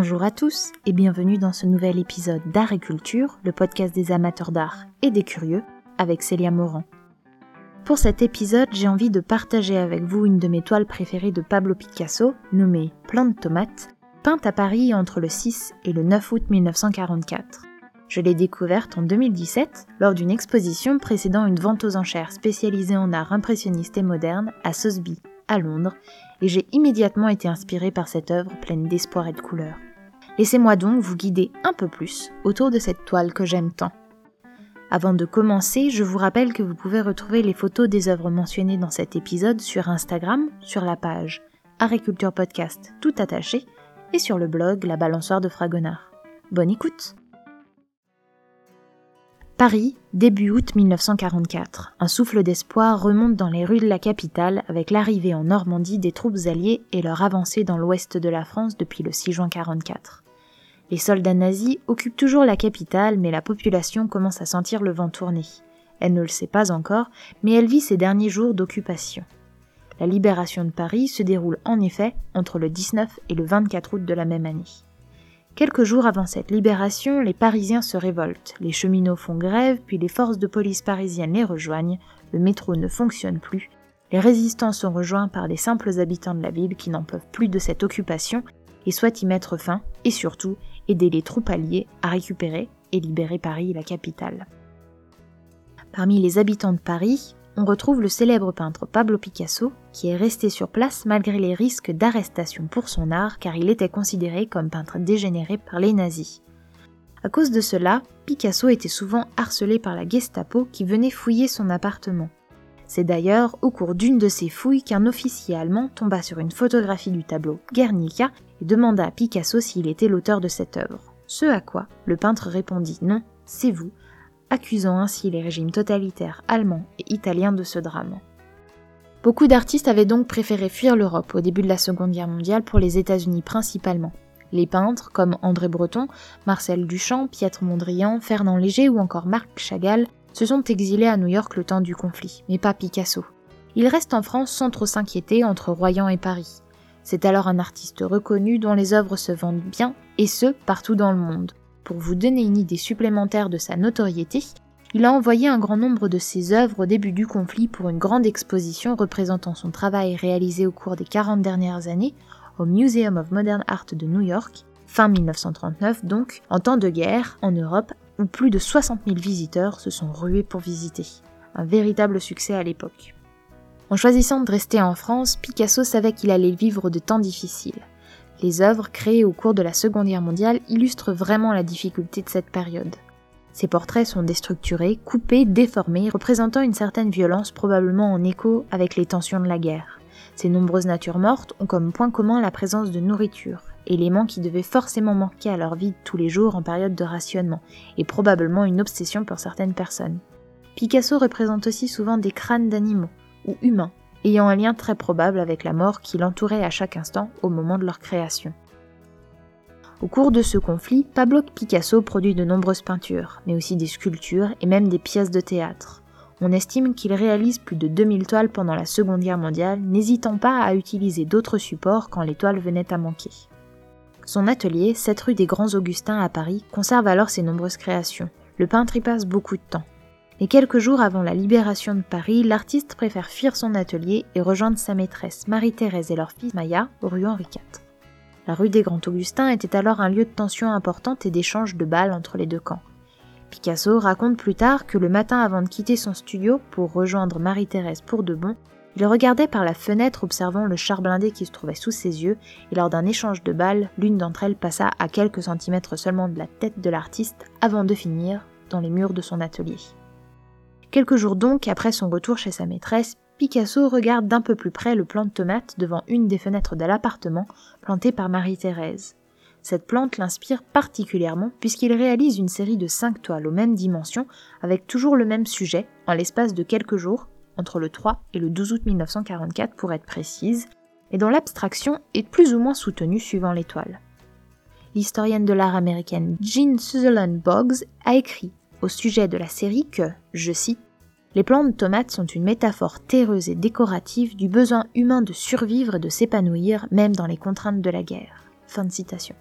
Bonjour à tous et bienvenue dans ce nouvel épisode d'Art et Culture, le podcast des amateurs d'art et des curieux, avec Célia Morand. Pour cet épisode, j'ai envie de partager avec vous une de mes toiles préférées de Pablo Picasso, nommée Plan de tomate, peinte à Paris entre le 6 et le 9 août 1944. Je l'ai découverte en 2017 lors d'une exposition précédant une vente aux enchères spécialisée en art impressionniste et moderne à Sotheby, à Londres, et j'ai immédiatement été inspirée par cette œuvre pleine d'espoir et de couleurs. Laissez-moi donc vous guider un peu plus autour de cette toile que j'aime tant. Avant de commencer, je vous rappelle que vous pouvez retrouver les photos des œuvres mentionnées dans cet épisode sur Instagram, sur la page Agriculture Podcast tout attaché, et sur le blog La Balançoire de Fragonard. Bonne écoute Paris, début août 1944. Un souffle d'espoir remonte dans les rues de la capitale avec l'arrivée en Normandie des troupes alliées et leur avancée dans l'ouest de la France depuis le 6 juin 1944. Les soldats nazis occupent toujours la capitale, mais la population commence à sentir le vent tourner. Elle ne le sait pas encore, mais elle vit ses derniers jours d'occupation. La libération de Paris se déroule en effet entre le 19 et le 24 août de la même année. Quelques jours avant cette libération, les Parisiens se révoltent, les cheminots font grève, puis les forces de police parisiennes les rejoignent, le métro ne fonctionne plus, les résistants sont rejoints par des simples habitants de la ville qui n'en peuvent plus de cette occupation et souhaitent y mettre fin, et surtout aider les troupes alliées à récupérer et libérer Paris, la capitale. Parmi les habitants de Paris, on retrouve le célèbre peintre Pablo Picasso, qui est resté sur place malgré les risques d'arrestation pour son art car il était considéré comme peintre dégénéré par les nazis. À cause de cela, Picasso était souvent harcelé par la Gestapo qui venait fouiller son appartement. C'est d'ailleurs au cours d'une de ces fouilles qu'un officier allemand tomba sur une photographie du tableau Guernica et demanda à Picasso s'il était l'auteur de cette œuvre. Ce à quoi le peintre répondit non, c'est vous, accusant ainsi les régimes totalitaires allemands et italiens de ce drame. Beaucoup d'artistes avaient donc préféré fuir l'Europe au début de la Seconde Guerre mondiale pour les États-Unis principalement. Les peintres comme André Breton, Marcel Duchamp, Pietre Mondrian, Fernand Léger ou encore Marc Chagall se sont exilés à New York le temps du conflit, mais pas Picasso. Il reste en France sans trop s'inquiéter entre Royan et Paris. C'est alors un artiste reconnu dont les œuvres se vendent bien, et ce, partout dans le monde. Pour vous donner une idée supplémentaire de sa notoriété, il a envoyé un grand nombre de ses œuvres au début du conflit pour une grande exposition représentant son travail réalisé au cours des 40 dernières années au Museum of Modern Art de New York, fin 1939 donc, en temps de guerre, en Europe, où plus de 60 000 visiteurs se sont rués pour visiter. Un véritable succès à l'époque. En choisissant de rester en France, Picasso savait qu'il allait vivre de temps difficiles. Les œuvres créées au cours de la Seconde Guerre mondiale illustrent vraiment la difficulté de cette période. Ces portraits sont déstructurés, coupés, déformés, représentant une certaine violence probablement en écho avec les tensions de la guerre. Ces nombreuses natures mortes ont comme point commun la présence de nourriture, élément qui devait forcément manquer à leur vie tous les jours en période de rationnement, et probablement une obsession pour certaines personnes. Picasso représente aussi souvent des crânes d'animaux, ou humains, ayant un lien très probable avec la mort qui l'entourait à chaque instant au moment de leur création. Au cours de ce conflit, Pablo Picasso produit de nombreuses peintures, mais aussi des sculptures et même des pièces de théâtre. On estime qu'il réalise plus de 2000 toiles pendant la Seconde Guerre mondiale, n'hésitant pas à utiliser d'autres supports quand les toiles venaient à manquer. Son atelier, 7 rue des Grands Augustins à Paris, conserve alors ses nombreuses créations. Le peintre y passe beaucoup de temps. Mais quelques jours avant la libération de Paris, l'artiste préfère fuir son atelier et rejoindre sa maîtresse Marie-Thérèse et leur fils Maya, rue Henri IV. La rue des Grands Augustins était alors un lieu de tension importante et d'échange de balles entre les deux camps. Picasso raconte plus tard que le matin avant de quitter son studio pour rejoindre Marie-Thérèse pour de bon, il regardait par la fenêtre observant le char blindé qui se trouvait sous ses yeux, et lors d'un échange de balles, l'une d'entre elles passa à quelques centimètres seulement de la tête de l'artiste avant de finir dans les murs de son atelier. Quelques jours donc après son retour chez sa maîtresse, Picasso regarde d'un peu plus près le plant de tomate devant une des fenêtres de l'appartement planté par Marie-Thérèse. Cette plante l'inspire particulièrement puisqu'il réalise une série de cinq toiles aux mêmes dimensions avec toujours le même sujet en l'espace de quelques jours, entre le 3 et le 12 août 1944 pour être précise, et dont l'abstraction est plus ou moins soutenue suivant l'étoile. L'historienne de l'art américaine Jean Sutherland Boggs a écrit au sujet de la série que, je cite, les plants de tomates sont une métaphore terreuse et décorative du besoin humain de survivre et de s'épanouir même dans les contraintes de la guerre. Fin de citation.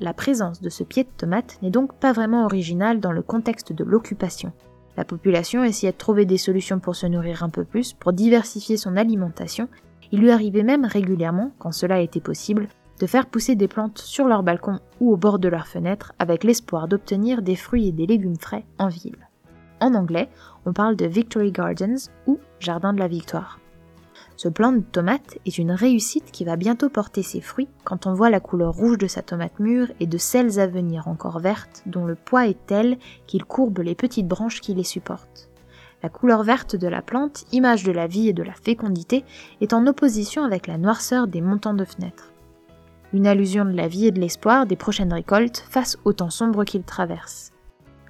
la présence de ce pied de tomate n'est donc pas vraiment originale dans le contexte de l'occupation. La population essayait de trouver des solutions pour se nourrir un peu plus, pour diversifier son alimentation. Il lui arrivait même régulièrement, quand cela était possible, de faire pousser des plantes sur leur balcon ou au bord de leurs fenêtres avec l'espoir d'obtenir des fruits et des légumes frais en ville. En anglais, on parle de Victory Gardens ou Jardin de la Victoire. Ce plant de tomate est une réussite qui va bientôt porter ses fruits quand on voit la couleur rouge de sa tomate mûre et de celles à venir encore vertes dont le poids est tel qu'il courbe les petites branches qui les supportent. La couleur verte de la plante, image de la vie et de la fécondité, est en opposition avec la noirceur des montants de fenêtres. Une allusion de la vie et de l'espoir des prochaines récoltes face au temps sombre qu'ils traversent.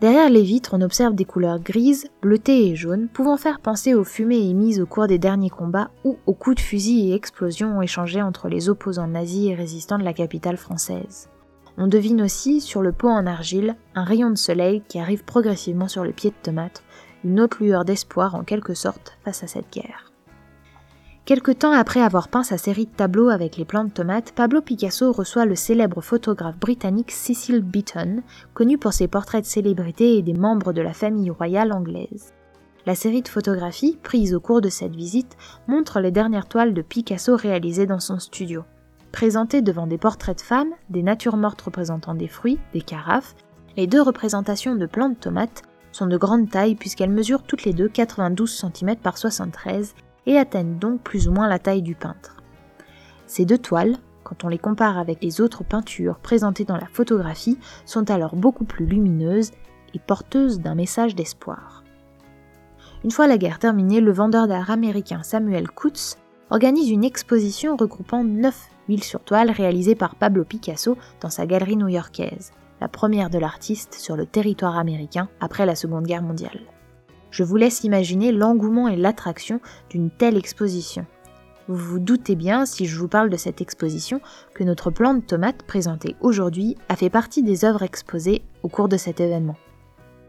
Derrière les vitres, on observe des couleurs grises, bleutées et jaunes, pouvant faire penser aux fumées émises au cours des derniers combats ou aux coups de fusil et explosions échangés entre les opposants nazis et résistants de la capitale française. On devine aussi, sur le pot en argile, un rayon de soleil qui arrive progressivement sur le pied de tomate, une autre lueur d'espoir en quelque sorte face à cette guerre. Quelque temps après avoir peint sa série de tableaux avec les plants de tomates, Pablo Picasso reçoit le célèbre photographe britannique Cecil Beaton, connu pour ses portraits de célébrités et des membres de la famille royale anglaise. La série de photographies, prises au cours de cette visite, montre les dernières toiles de Picasso réalisées dans son studio. Présentées devant des portraits de femmes, des natures mortes représentant des fruits, des carafes, les deux représentations de plants de tomates sont de grande taille puisqu'elles mesurent toutes les deux 92 cm par 73 et atteignent donc plus ou moins la taille du peintre. Ces deux toiles, quand on les compare avec les autres peintures présentées dans la photographie, sont alors beaucoup plus lumineuses et porteuses d'un message d'espoir. Une fois la guerre terminée, le vendeur d'art américain Samuel Coutts organise une exposition regroupant 9 huiles sur toile réalisées par Pablo Picasso dans sa galerie new-yorkaise, la première de l'artiste sur le territoire américain après la Seconde Guerre mondiale. Je vous laisse imaginer l'engouement et l'attraction d'une telle exposition. Vous vous doutez bien, si je vous parle de cette exposition, que notre plan de tomate présenté aujourd'hui a fait partie des œuvres exposées au cours de cet événement.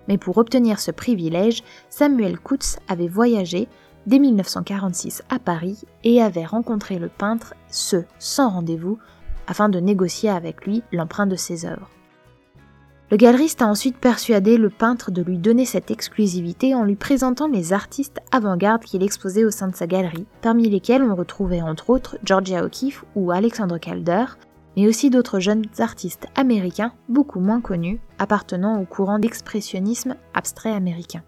Mais pour obtenir ce privilège, Samuel Coutts avait voyagé dès 1946 à Paris et avait rencontré le peintre, ce sans rendez-vous, afin de négocier avec lui l'emprunt de ses œuvres. Le galeriste a ensuite persuadé le peintre de lui donner cette exclusivité en lui présentant les artistes avant-garde qu'il exposait au sein de sa galerie, parmi lesquels on retrouvait entre autres Georgia O'Keeffe ou Alexandre Calder, mais aussi d'autres jeunes artistes américains beaucoup moins connus, appartenant au courant d'expressionnisme abstrait américain.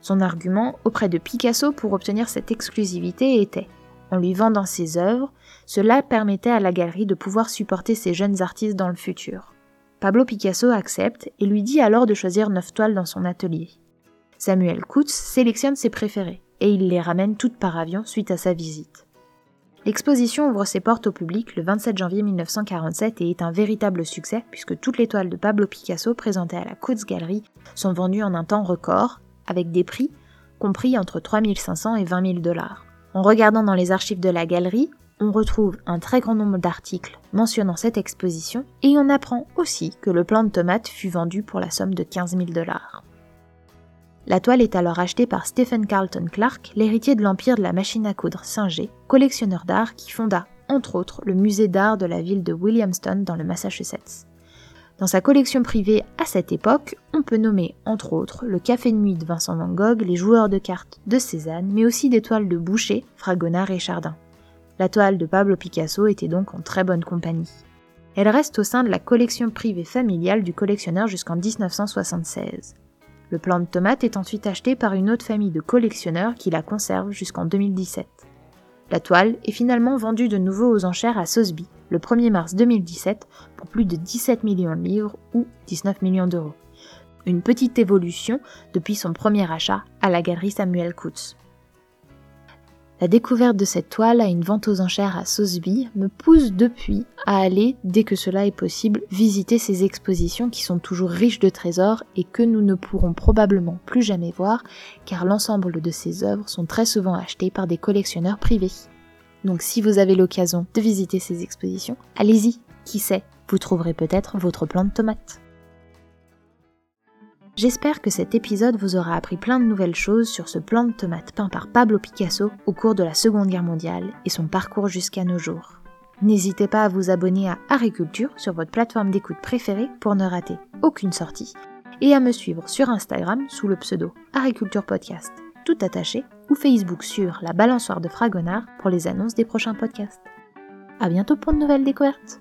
Son argument auprès de Picasso pour obtenir cette exclusivité était en lui vendant ses œuvres, cela permettait à la galerie de pouvoir supporter ces jeunes artistes dans le futur. Pablo Picasso accepte et lui dit alors de choisir neuf toiles dans son atelier. Samuel Coutts sélectionne ses préférées et il les ramène toutes par avion suite à sa visite. L'exposition ouvre ses portes au public le 27 janvier 1947 et est un véritable succès puisque toutes les toiles de Pablo Picasso présentées à la Gallery sont vendues en un temps record avec des prix compris entre 3500 et 20 000 dollars. En regardant dans les archives de la galerie, on retrouve un très grand nombre d'articles mentionnant cette exposition et on apprend aussi que le plant de tomate fut vendu pour la somme de 15 000 dollars. La toile est alors achetée par Stephen Carlton Clark, l'héritier de l'empire de la machine à coudre Singer, collectionneur d'art qui fonda, entre autres, le musée d'art de la ville de Williamston dans le Massachusetts. Dans sa collection privée à cette époque, on peut nommer entre autres le Café de nuit de Vincent Van Gogh, les joueurs de cartes de Cézanne, mais aussi des toiles de Boucher, Fragonard et Chardin. La toile de Pablo Picasso était donc en très bonne compagnie. Elle reste au sein de la collection privée familiale du collectionneur jusqu'en 1976. Le plant de tomate est ensuite acheté par une autre famille de collectionneurs qui la conserve jusqu'en 2017. La toile est finalement vendue de nouveau aux enchères à Sotheby le 1er mars 2017 pour plus de 17 millions de livres ou 19 millions d'euros. Une petite évolution depuis son premier achat à la galerie Samuel Coutts. La découverte de cette toile à une vente aux enchères à Sotheby me pousse depuis à aller, dès que cela est possible, visiter ces expositions qui sont toujours riches de trésors et que nous ne pourrons probablement plus jamais voir car l'ensemble de ces œuvres sont très souvent achetées par des collectionneurs privés. Donc si vous avez l'occasion de visiter ces expositions, allez-y, qui sait, vous trouverez peut-être votre plant de tomates. J'espère que cet épisode vous aura appris plein de nouvelles choses sur ce plant de tomate peint par Pablo Picasso au cours de la Seconde Guerre mondiale et son parcours jusqu'à nos jours. N'hésitez pas à vous abonner à Agriculture sur votre plateforme d'écoute préférée pour ne rater aucune sortie et à me suivre sur Instagram sous le pseudo Agriculture Podcast, tout attaché, ou Facebook sur la balançoire de Fragonard pour les annonces des prochains podcasts. À bientôt pour de nouvelles découvertes!